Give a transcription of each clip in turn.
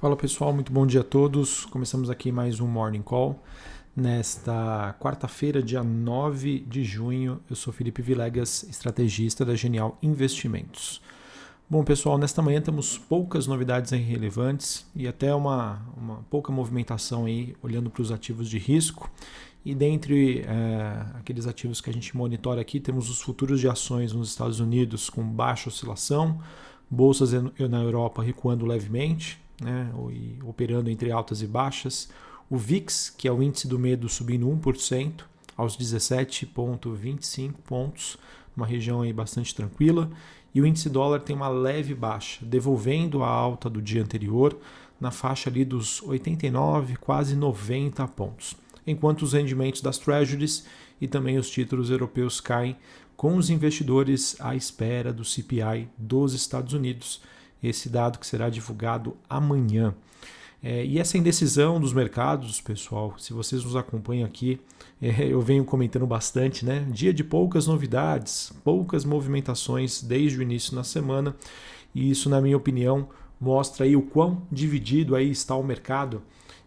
Fala pessoal, muito bom dia a todos. Começamos aqui mais um Morning Call. Nesta quarta-feira, dia 9 de junho, eu sou Felipe Vilegas, estrategista da Genial Investimentos. Bom, pessoal, nesta manhã temos poucas novidades relevantes e até uma, uma pouca movimentação aí olhando para os ativos de risco. E dentre é, aqueles ativos que a gente monitora aqui, temos os futuros de ações nos Estados Unidos com baixa oscilação, bolsas na Europa recuando levemente, né, operando entre altas e baixas. O VIX, que é o índice do medo, subindo 1% aos 17,25 pontos, uma região aí bastante tranquila. E o índice dólar tem uma leve baixa, devolvendo a alta do dia anterior na faixa ali dos 89, quase 90 pontos. Enquanto os rendimentos das treasuries e também os títulos europeus caem, com os investidores à espera do CPI dos Estados Unidos, esse dado que será divulgado amanhã. É, e essa indecisão dos mercados, pessoal, se vocês nos acompanham aqui, é, eu venho comentando bastante, né? Dia de poucas novidades, poucas movimentações desde o início da semana, e isso, na minha opinião, mostra aí o quão dividido aí está o mercado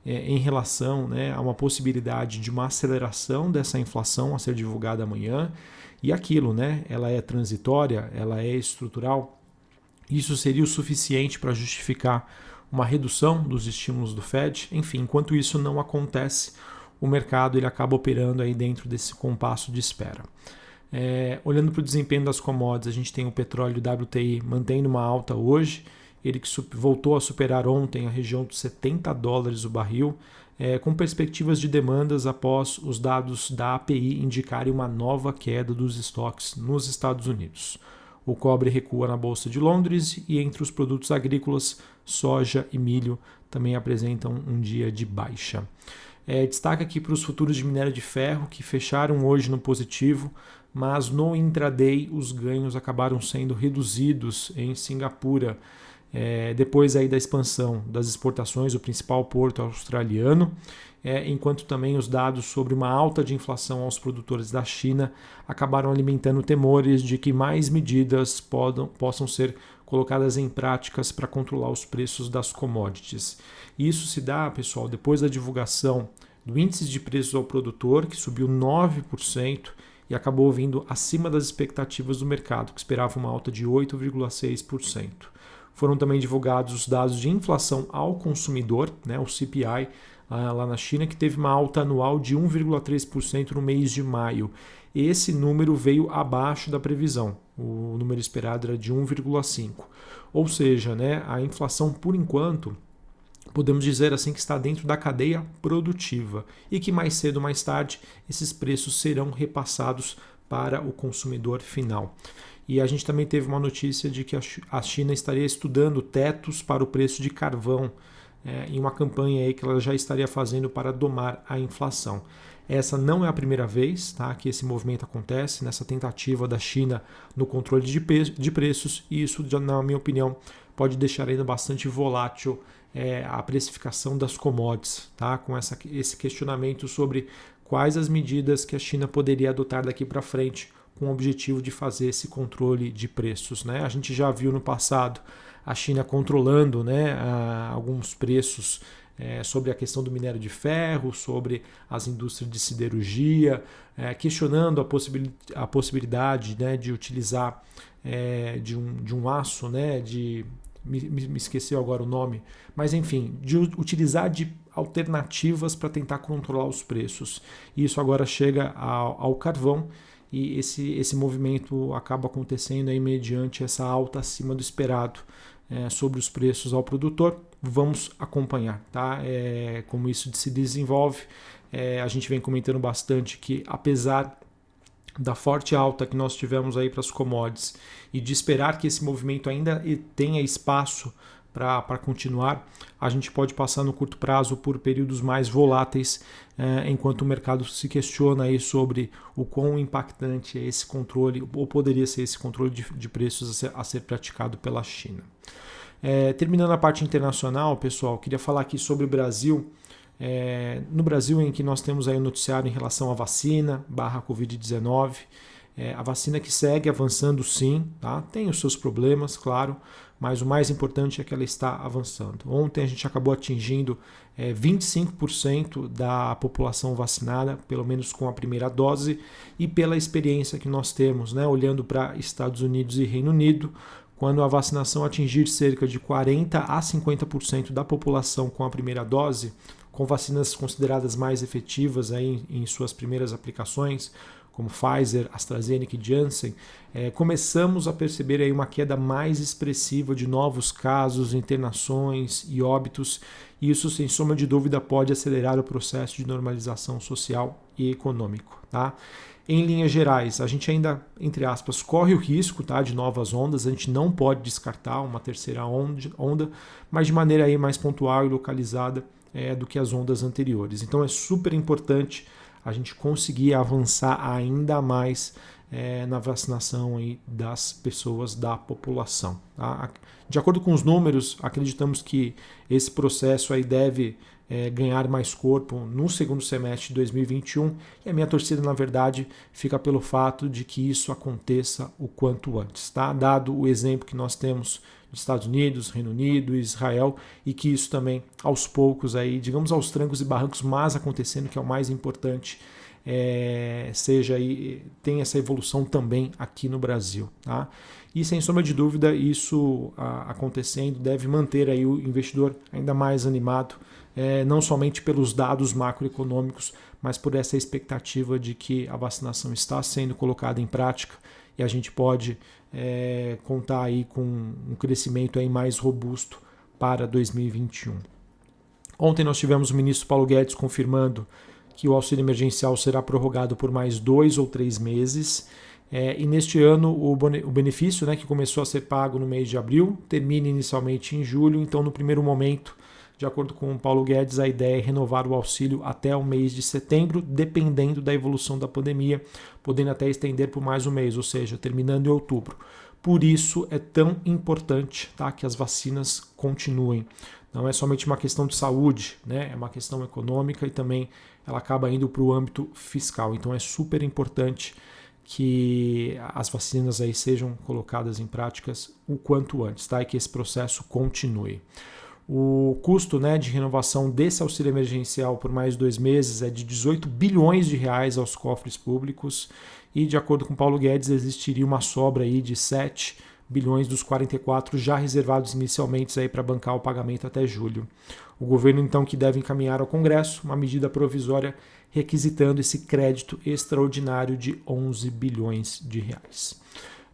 é, em relação né, a uma possibilidade de uma aceleração dessa inflação a ser divulgada amanhã. E aquilo, né? Ela é transitória, ela é estrutural. Isso seria o suficiente para justificar uma redução dos estímulos do Fed. Enfim, enquanto isso não acontece, o mercado ele acaba operando aí dentro desse compasso de espera. É, olhando para o desempenho das commodities, a gente tem o petróleo WTI mantendo uma alta hoje, ele que voltou a superar ontem a região dos 70 dólares o barril, é, com perspectivas de demandas após os dados da API indicarem uma nova queda dos estoques nos Estados Unidos. O cobre recua na Bolsa de Londres e entre os produtos agrícolas, soja e milho também apresentam um dia de baixa. É, destaque aqui para os futuros de minério de ferro, que fecharam hoje no positivo, mas no intraday os ganhos acabaram sendo reduzidos em Singapura, é, depois aí da expansão das exportações, o principal porto australiano, é, enquanto também os dados sobre uma alta de inflação aos produtores da China acabaram alimentando temores de que mais medidas podam, possam ser colocadas em práticas para controlar os preços das commodities. Isso se dá, pessoal, depois da divulgação do índice de preços ao produtor, que subiu 9% e acabou vindo acima das expectativas do mercado, que esperava uma alta de 8,6%. Foram também divulgados os dados de inflação ao consumidor, né, o CPI, ah, lá na China, que teve uma alta anual de 1,3% no mês de maio. Esse número veio abaixo da previsão. O número esperado era de 1,5. Ou seja, né, a inflação, por enquanto, podemos dizer assim que está dentro da cadeia produtiva e que mais cedo ou mais tarde esses preços serão repassados para o consumidor final. E a gente também teve uma notícia de que a China estaria estudando tetos para o preço de carvão é, em uma campanha aí que ela já estaria fazendo para domar a inflação. Essa não é a primeira vez tá, que esse movimento acontece, nessa tentativa da China no controle de, de preços, e isso, na minha opinião, pode deixar ainda bastante volátil é, a precificação das commodities, tá? com essa, esse questionamento sobre quais as medidas que a China poderia adotar daqui para frente com o objetivo de fazer esse controle de preços. Né? A gente já viu no passado a China controlando né, alguns preços é, sobre a questão do minério de ferro, sobre as indústrias de siderurgia, é, questionando a, possibil a possibilidade né, de utilizar é, de, um, de um aço, né, de me, me esqueceu agora o nome, mas enfim, de utilizar de alternativas para tentar controlar os preços. Isso agora chega ao, ao carvão e esse, esse movimento acaba acontecendo aí mediante essa alta acima do esperado é, sobre os preços ao produtor. Vamos acompanhar tá? É, como isso se desenvolve. É, a gente vem comentando bastante que, apesar da forte alta que nós tivemos aí para as commodities e de esperar que esse movimento ainda tenha espaço para continuar, a gente pode passar no curto prazo por períodos mais voláteis, eh, enquanto o mercado se questiona aí sobre o quão impactante é esse controle, ou poderia ser esse controle de, de preços a ser, a ser, praticado pela China. Eh, terminando a parte internacional, pessoal, queria falar aqui sobre o Brasil. Eh, no Brasil, em que nós temos aí o noticiário em relação à vacina barra Covid-19, É, a vacina que segue avançando sim, tá? tem os seus problemas, claro, mas o mais importante é que ela está avançando. Ontem a gente acabou atingindo é, 25% da população vacinada, pelo menos com a primeira dose, e pela experiência que nós temos, né, olhando para Estados Unidos e Reino Unido, quando a vacinação atingir cerca de 40 a 50% da população com a primeira dose, com vacinas consideradas mais efetivas aí em, em suas primeiras aplicações, como Pfizer, AstraZeneca e Janssen, é, começamos a perceber aí uma queda mais expressiva de novos casos, internações e óbitos, e isso, sem sombra de dúvida, pode acelerar o processo de normalização social e econômico. Tá? Em linhas gerais, a gente ainda, entre aspas, corre o risco tá, de novas ondas, a gente não pode descartar uma terceira onda, mas de maneira aí mais pontual e localizada é, do que as ondas anteriores. Então é super importante a gente conseguir avançar ainda mais é, na vacinação aí das pessoas da população. Tá? De acordo com os números, acreditamos que esse processo aí deve é, ganhar mais corpo no segundo semestre de 2021 e a minha torcida, na verdade, fica pelo fato de que isso aconteça o quanto antes. Tá? Dado o exemplo que nós temos dos Estados Unidos, Reino Unido, Israel e que isso também aos poucos aí, digamos aos trancos e barrancos, mas acontecendo que é o mais importante, é, seja aí tem essa evolução também aqui no Brasil, tá? E sem sombra de dúvida isso a, acontecendo deve manter aí o investidor ainda mais animado, é, não somente pelos dados macroeconômicos, mas por essa expectativa de que a vacinação está sendo colocada em prática e a gente pode é, contar aí com um crescimento aí mais robusto para 2021. Ontem nós tivemos o ministro Paulo Guedes confirmando que o auxílio emergencial será prorrogado por mais dois ou três meses. É, e neste ano o, o benefício, né, que começou a ser pago no mês de abril, termina inicialmente em julho. Então, no primeiro momento, de acordo com o Paulo Guedes, a ideia é renovar o auxílio até o mês de setembro, dependendo da evolução da pandemia, podendo até estender por mais um mês, ou seja, terminando em outubro. Por isso é tão importante tá, que as vacinas continuem. Não é somente uma questão de saúde, né? é uma questão econômica e também ela acaba indo para o âmbito fiscal. Então é super importante que as vacinas aí sejam colocadas em práticas o quanto antes, tá? E que esse processo continue. O custo né, de renovação desse auxílio emergencial por mais dois meses é de 18 bilhões de reais aos cofres públicos e, de acordo com Paulo Guedes, existiria uma sobra aí de 7 bilhões dos 44 já reservados inicialmente para bancar o pagamento até julho. O governo então que deve encaminhar ao Congresso uma medida provisória requisitando esse crédito extraordinário de 11 bilhões de reais.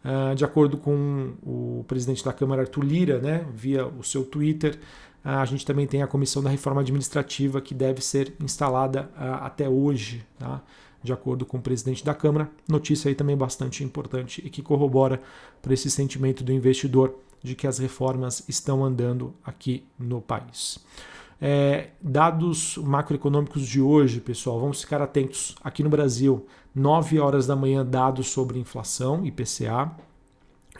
Uh, de acordo com o presidente da Câmara, Arthur Lira, né, via o seu Twitter, uh, a gente também tem a Comissão da Reforma Administrativa que deve ser instalada uh, até hoje, tá? De acordo com o presidente da Câmara. Notícia aí também bastante importante e que corrobora para esse sentimento do investidor de que as reformas estão andando aqui no país. É, dados macroeconômicos de hoje, pessoal, vamos ficar atentos aqui no Brasil. 9 horas da manhã, dados sobre inflação, IPCA,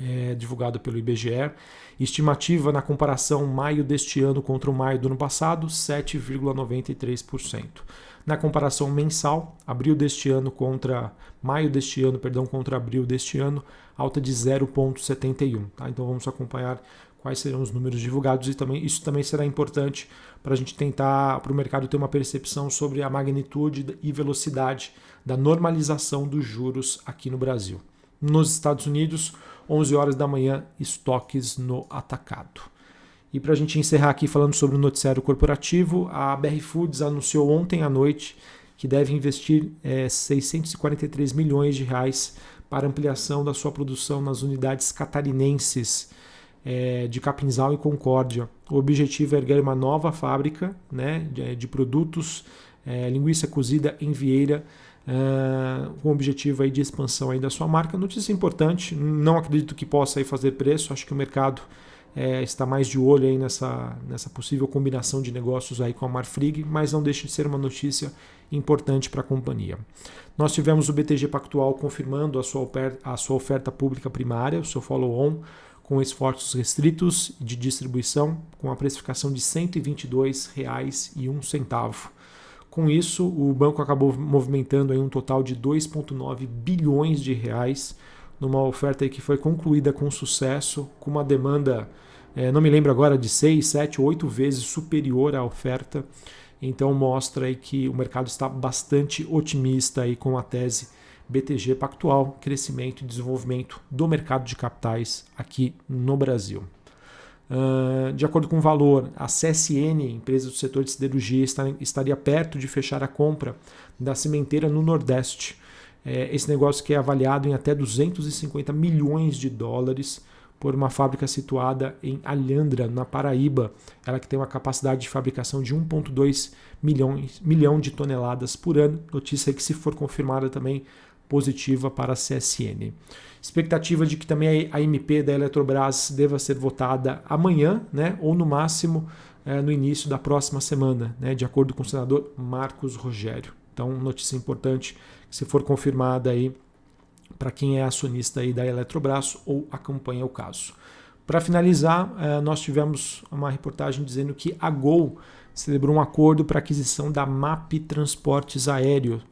é, divulgado pelo IBGE. Estimativa na comparação maio deste ano contra o maio do ano passado, 7,93%. Na comparação mensal, abril deste ano contra maio deste ano, perdão, contra abril deste ano, alta de 0,71. Tá? Então vamos acompanhar quais serão os números divulgados e também isso também será importante para a gente tentar para o mercado ter uma percepção sobre a magnitude e velocidade da normalização dos juros aqui no Brasil. Nos Estados Unidos, 11 horas da manhã, estoques no atacado. E para a gente encerrar aqui falando sobre o noticiário corporativo, a BR Foods anunciou ontem à noite que deve investir é, 643 milhões de reais para ampliação da sua produção nas unidades catarinenses é, de Capinzal e Concórdia. O objetivo é erguer uma nova fábrica né, de, de produtos, é, linguiça cozida em Vieira, é, com o objetivo aí de expansão aí da sua marca. Notícia importante, não acredito que possa aí fazer preço, acho que o mercado é, está mais de olho aí nessa, nessa possível combinação de negócios aí com a Marfrig, mas não deixa de ser uma notícia importante para a companhia. Nós tivemos o BTG Pactual confirmando a sua, a sua oferta pública primária, o seu follow-on, com esforços restritos de distribuição, com a precificação de R$ 122,01. Com isso, o banco acabou movimentando aí um total de 2,9 bilhões de reais numa oferta que foi concluída com sucesso, com uma demanda, é, não me lembro agora, de 6, 7, 8 vezes superior à oferta. Então mostra aí que o mercado está bastante otimista aí com a tese BTG Pactual, crescimento e desenvolvimento do mercado de capitais aqui no Brasil. Uh, de acordo com o valor, a CSN, empresa do setor de siderurgia, está, estaria perto de fechar a compra da cimenteira no Nordeste. É, esse negócio que é avaliado em até 250 milhões de dólares por uma fábrica situada em Alhandra, na Paraíba. Ela que tem uma capacidade de fabricação de 1,2 milhões milhão de toneladas por ano. Notícia que, se for confirmada, também positiva para a CSN. Expectativa de que também a MP da Eletrobras deva ser votada amanhã, né, ou no máximo é, no início da próxima semana, né, de acordo com o senador Marcos Rogério. Então, notícia importante, se for confirmada aí para quem é acionista aí da Eletrobras ou acompanha o caso. Para finalizar, é, nós tivemos uma reportagem dizendo que a Gol celebrou um acordo para aquisição da MAP Transportes Aéreo,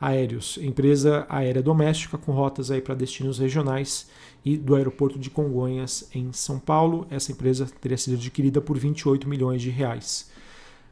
aéreos, empresa aérea doméstica com rotas aí para destinos regionais e do aeroporto de Congonhas em São Paulo. Essa empresa teria sido adquirida por 28 milhões de reais.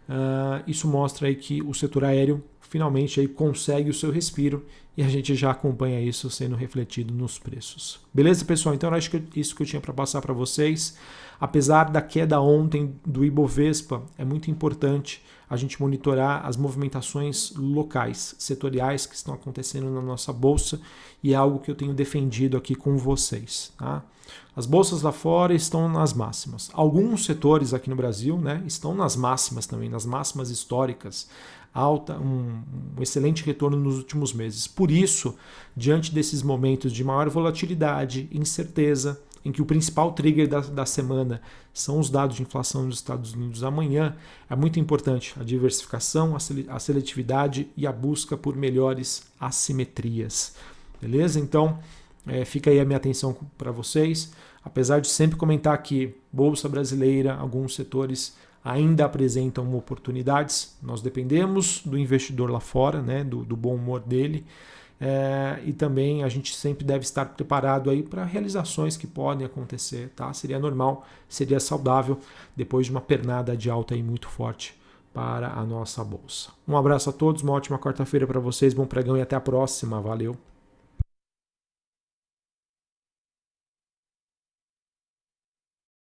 Uh, isso mostra aí que o setor aéreo finalmente aí consegue o seu respiro e a gente já acompanha isso sendo refletido nos preços. Beleza, pessoal? Então, acho que isso que eu tinha para passar para vocês. Apesar da queda ontem do Ibovespa, é muito importante a gente monitorar as movimentações locais, setoriais que estão acontecendo na nossa bolsa e é algo que eu tenho defendido aqui com vocês. Tá? As bolsas lá fora estão nas máximas. Alguns setores aqui no Brasil né, estão nas máximas também, nas máximas históricas. Alta, um, um excelente retorno nos últimos meses. Por isso, diante desses momentos de maior volatilidade, incerteza, em que o principal trigger da, da semana são os dados de inflação nos Estados Unidos amanhã, é muito importante a diversificação, a seletividade e a busca por melhores assimetrias. Beleza? Então, é, fica aí a minha atenção para vocês. Apesar de sempre comentar que Bolsa Brasileira, alguns setores ainda apresentam oportunidades, nós dependemos do investidor lá fora, né, do, do bom humor dele. É, e também a gente sempre deve estar preparado aí para realizações que podem acontecer, tá? Seria normal, seria saudável depois de uma pernada de alta aí muito forte para a nossa bolsa. Um abraço a todos, uma ótima quarta-feira para vocês, bom pregão e até a próxima. Valeu.